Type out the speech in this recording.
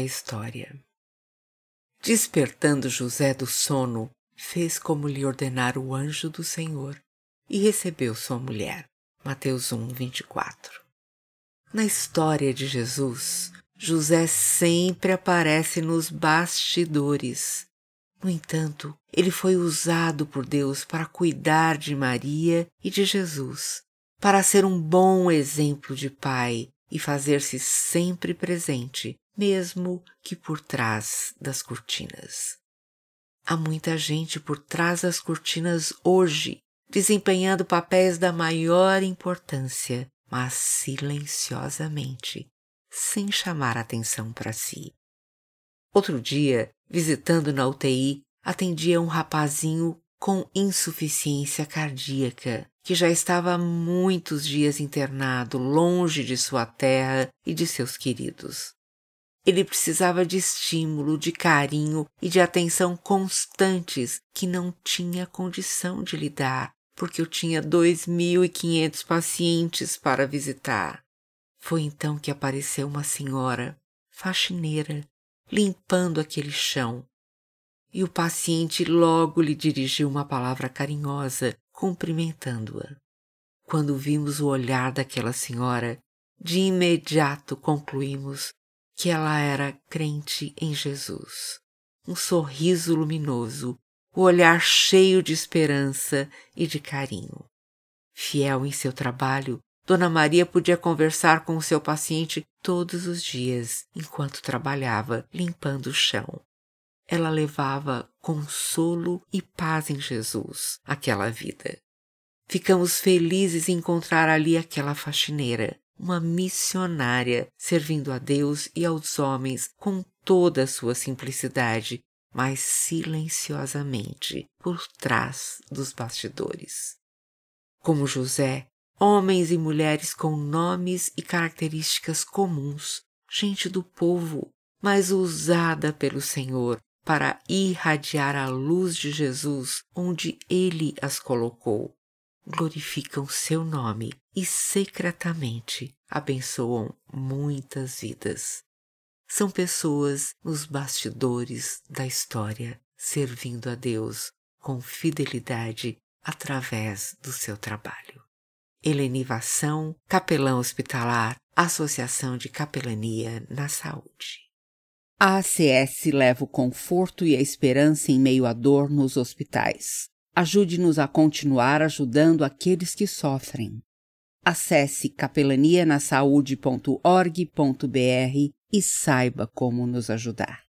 história. Despertando José do sono, fez como lhe ordenara o anjo do Senhor e recebeu sua mulher. Mateus 1, 24. Na história de Jesus, José sempre aparece nos bastidores. No entanto, ele foi usado por Deus para cuidar de Maria e de Jesus, para ser um bom exemplo de pai e fazer-se sempre presente, mesmo que por trás das cortinas. Há muita gente por trás das cortinas hoje, desempenhando papéis da maior importância, mas silenciosamente, sem chamar atenção para si. Outro dia, visitando na UTI, atendia um rapazinho com insuficiência cardíaca, que já estava há muitos dias internado longe de sua terra e de seus queridos. Ele precisava de estímulo, de carinho e de atenção constantes que não tinha condição de lhe dar, porque eu tinha dois mil e quinhentos pacientes para visitar. Foi então que apareceu uma senhora, faxineira, limpando aquele chão. E o paciente logo lhe dirigiu uma palavra carinhosa, cumprimentando-a. Quando vimos o olhar daquela senhora, de imediato concluímos que ela era crente em Jesus. Um sorriso luminoso, o olhar cheio de esperança e de carinho. Fiel em seu trabalho, Dona Maria podia conversar com o seu paciente todos os dias enquanto trabalhava limpando o chão. Ela levava consolo e paz em Jesus àquela vida. Ficamos felizes em encontrar ali aquela faxineira, uma missionária, servindo a Deus e aos homens com toda a sua simplicidade, mas silenciosamente por trás dos bastidores. Como José, homens e mulheres com nomes e características comuns, gente do povo, mas usada pelo Senhor para irradiar a luz de Jesus onde ele as colocou, glorificam seu nome e secretamente abençoam muitas vidas. São pessoas nos bastidores da história, servindo a Deus com fidelidade através do seu trabalho. Helenivação, capelão hospitalar, Associação de Capelania na Saúde. A ACS leva o conforto e a esperança em meio à dor nos hospitais. Ajude-nos a continuar ajudando aqueles que sofrem. Acesse capelanianasaude.org.br e saiba como nos ajudar.